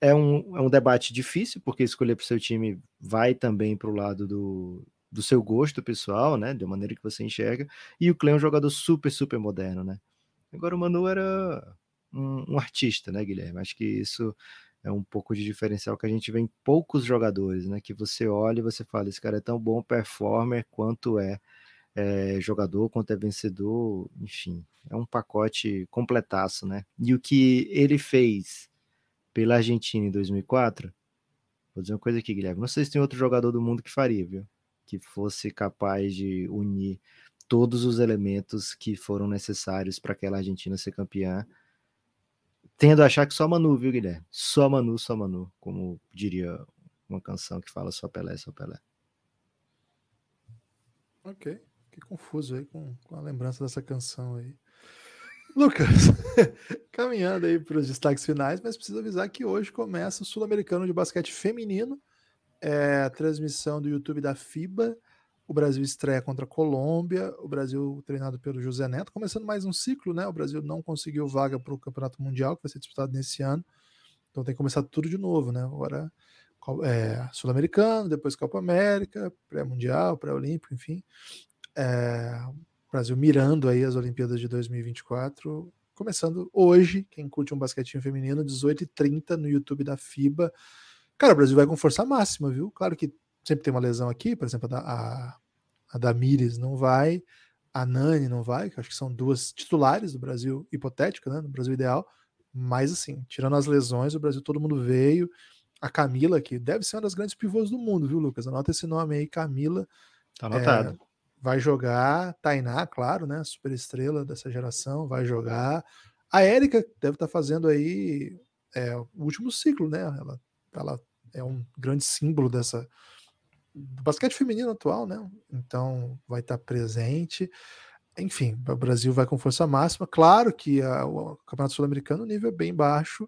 é um, é um debate difícil, porque escolher para o seu time vai também para o lado do, do seu gosto pessoal, né? Da maneira que você enxerga. E o Clay é um jogador super, super moderno, né? Agora o Manu era um, um artista, né, Guilherme? Acho que isso é um pouco de diferencial que a gente vê em poucos jogadores, né? Que você olha e você fala, esse cara é tão bom performer quanto é, é jogador, quanto é vencedor, enfim, é um pacote completaço, né? E o que ele fez pela Argentina em 2004, vou dizer uma coisa aqui, Guilherme, não sei se tem outro jogador do mundo que faria, viu? Que fosse capaz de unir todos os elementos que foram necessários para aquela Argentina ser campeã tendo a achar que só Manu, viu, Guilherme? Só Manu, só Manu, como diria uma canção que fala só Pelé, só Pelé. Ok, que confuso aí com, com a lembrança dessa canção aí. Lucas, <laughs> caminhando aí para os destaques finais, mas preciso avisar que hoje começa o Sul-Americano de Basquete Feminino, é a transmissão do YouTube da FIBA. O Brasil estreia contra a Colômbia, o Brasil treinado pelo José Neto, começando mais um ciclo, né? O Brasil não conseguiu vaga para o Campeonato Mundial, que vai ser disputado nesse ano, então tem que começar tudo de novo, né? Agora é, Sul-Americano, depois Copa América, pré-mundial, pré-olímpico, enfim. É, Brasil mirando aí as Olimpíadas de 2024, começando hoje, quem curte um basquetinho feminino, 18h30 no YouTube da FIBA. Cara, o Brasil vai com força máxima, viu? Claro que sempre tem uma lesão aqui, por exemplo, a, a, a Damires não vai, a Nani não vai, que acho que são duas titulares do Brasil hipotética, né? No Brasil ideal. Mas assim, tirando as lesões, o Brasil todo mundo veio a Camila, que deve ser uma das grandes pivôs do mundo, viu, Lucas? Anota esse nome aí, Camila. Tá anotado. É, vai jogar. Tainá, claro, né? Super estrela dessa geração, vai jogar. A Érica deve estar fazendo aí é, o último ciclo, né? Ela, ela é um grande símbolo dessa do basquete feminino atual, né? Então vai estar presente. Enfim, o Brasil vai com força máxima. Claro que a, o Campeonato Sul-Americano o nível é bem baixo,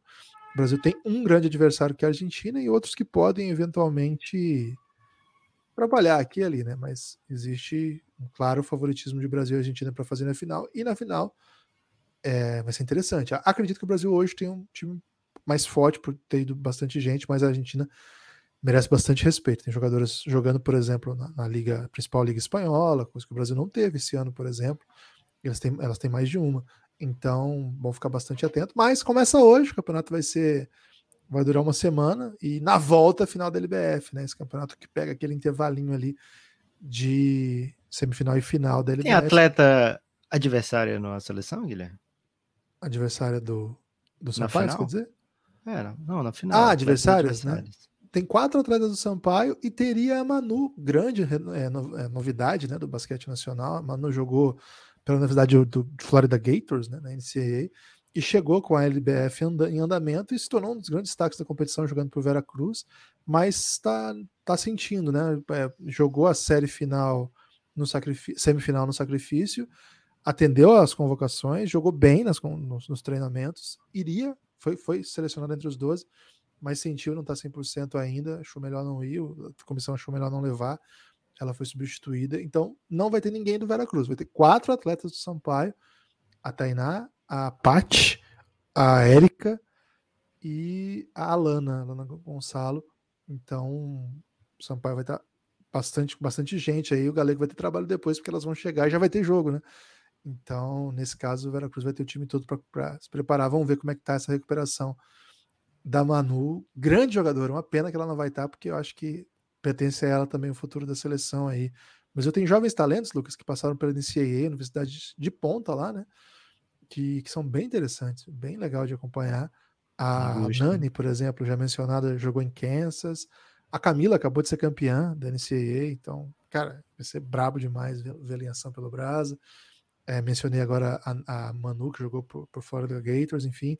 o Brasil tem um grande adversário que é a Argentina e outros que podem eventualmente trabalhar aqui e ali, né? Mas existe um claro favoritismo de Brasil e Argentina para fazer na final. E na final é, vai ser interessante. Acredito que o Brasil hoje tem um time mais forte por ter ido bastante gente, mas a Argentina merece bastante respeito. Tem jogadoras jogando, por exemplo, na, na liga principal liga espanhola, coisa que o Brasil não teve esse ano, por exemplo. Elas têm, elas têm mais de uma. Então, vão ficar bastante atento. Mas começa hoje, o campeonato vai ser. Vai durar uma semana e na volta final da LBF, né? Esse campeonato que pega aquele intervalinho ali de semifinal e final da LBF. Tem atleta adversária na seleção, Guilherme? Adversária do, do Sampaio, quer dizer? É, não, na final. Ah, adversários, né? Tem quatro atletas do Sampaio e teria a Manu, grande é, é, novidade né, do basquete nacional. A Manu jogou pela Universidade do, do Florida Gators, né, na NCAA, e chegou com a LBF anda, em andamento e se tornou um dos grandes destaques da competição jogando por Vera Cruz, mas está tá sentindo, né? É, jogou a série final no semifinal no sacrifício, atendeu às convocações, jogou bem nas, nos, nos, treinamentos, iria, foi, foi selecionado entre os 12, mas sentiu não está 100% ainda, achou melhor não ir, a comissão achou melhor não levar, ela foi substituída. Então, não vai ter ninguém do Veracruz. Vai ter quatro atletas do Sampaio: a Tainá, a Pat, a Érica e a Alana, Alana Gonçalo. Então, o Sampaio vai estar bastante, bastante gente aí. O Galego vai ter trabalho depois, porque elas vão chegar e já vai ter jogo, né? Então, nesse caso, o Veracruz vai ter o time todo para se preparar. Vamos ver como é que tá essa recuperação da Manu. Grande jogadora, uma pena que ela não vai estar, porque eu acho que pertence a ela também o futuro da seleção aí. Mas eu tenho jovens talentos, Lucas, que passaram pela NCAA, Universidade de Ponta lá, né? Que, que são bem interessantes, bem legal de acompanhar. A Nani, por exemplo, já mencionada, jogou em Kansas. A Camila acabou de ser campeã da NCAA, então, cara, vai ser brabo demais ver, a pelo Brasa. É, mencionei agora a, a, Manu, que jogou por, por fora do Gators, enfim.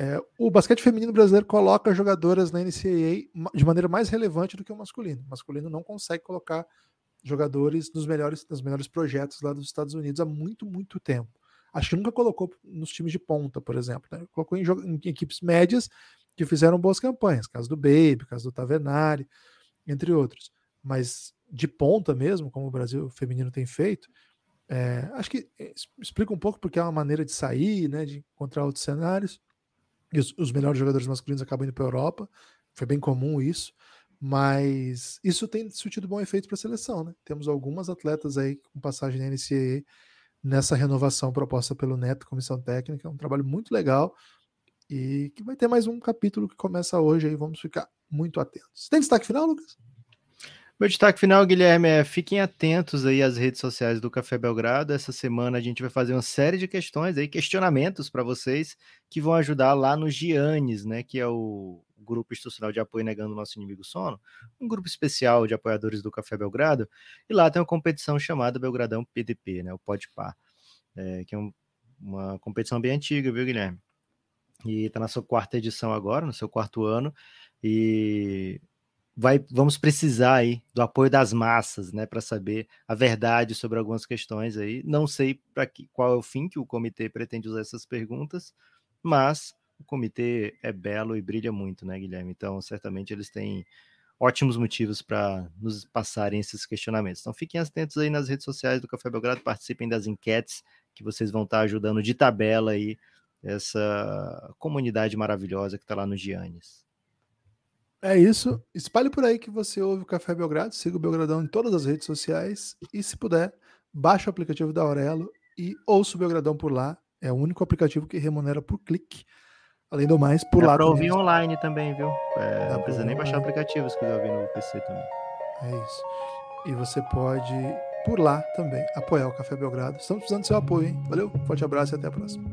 É, o basquete feminino brasileiro coloca jogadoras na NCAA de maneira mais relevante do que o masculino. O masculino não consegue colocar jogadores nos melhores, nos melhores projetos lá dos Estados Unidos há muito, muito tempo. Acho que nunca colocou nos times de ponta, por exemplo. Né? Colocou em, em, equipes médias que fizeram boas campanhas, caso do Baby, caso do Tavernari, entre outros. Mas de ponta mesmo, como o Brasil feminino tem feito, é, acho que é, explica um pouco porque é uma maneira de sair, né, de encontrar outros cenários e os, os melhores jogadores masculinos acabam indo para a Europa. Foi bem comum isso, mas isso tem surtido bom efeito para a seleção, né? Temos algumas atletas aí com passagem na NCAA nessa renovação proposta pelo Neto, comissão técnica, é um trabalho muito legal e que vai ter mais um capítulo que começa hoje aí, vamos ficar muito atentos. Tem destaque final, Lucas? Meu destaque final, Guilherme, é fiquem atentos aí às redes sociais do Café Belgrado. Essa semana a gente vai fazer uma série de questões aí, questionamentos para vocês que vão ajudar lá no Giannis, né, que é o grupo institucional de apoio negando nosso inimigo sono, um grupo especial de apoiadores do Café Belgrado, e lá tem uma competição chamada Belgradão PDP, né, o Podpar, é, que é um, uma competição bem antiga, viu, Guilherme? e está na sua quarta edição agora, no seu quarto ano, e vai, vamos precisar aí do apoio das massas, né, para saber a verdade sobre algumas questões aí. Não sei para qual é o fim que o comitê pretende usar essas perguntas, mas o comitê é belo e brilha muito, né, Guilherme? Então, certamente eles têm ótimos motivos para nos passarem esses questionamentos. Então, fiquem atentos aí nas redes sociais do Café Belgrado, participem das enquetes que vocês vão estar ajudando de tabela aí essa comunidade maravilhosa que está lá no Giannis. É isso. Espalhe por aí que você ouve o Café Belgrado, siga o Belgradão em todas as redes sociais e, se puder, baixe o aplicativo da Aurelo e ouça o Belgradão por lá. É o único aplicativo que remunera por clique. Além do mais, por Dá lá. Para ouvir online também, viu? É, não precisa nem baixar o aplicativo se quiser ouvir no PC também. É isso. E você pode, por lá também, apoiar o Café Belgrado. Estamos precisando do seu apoio, hein? Valeu, forte abraço e até a próxima.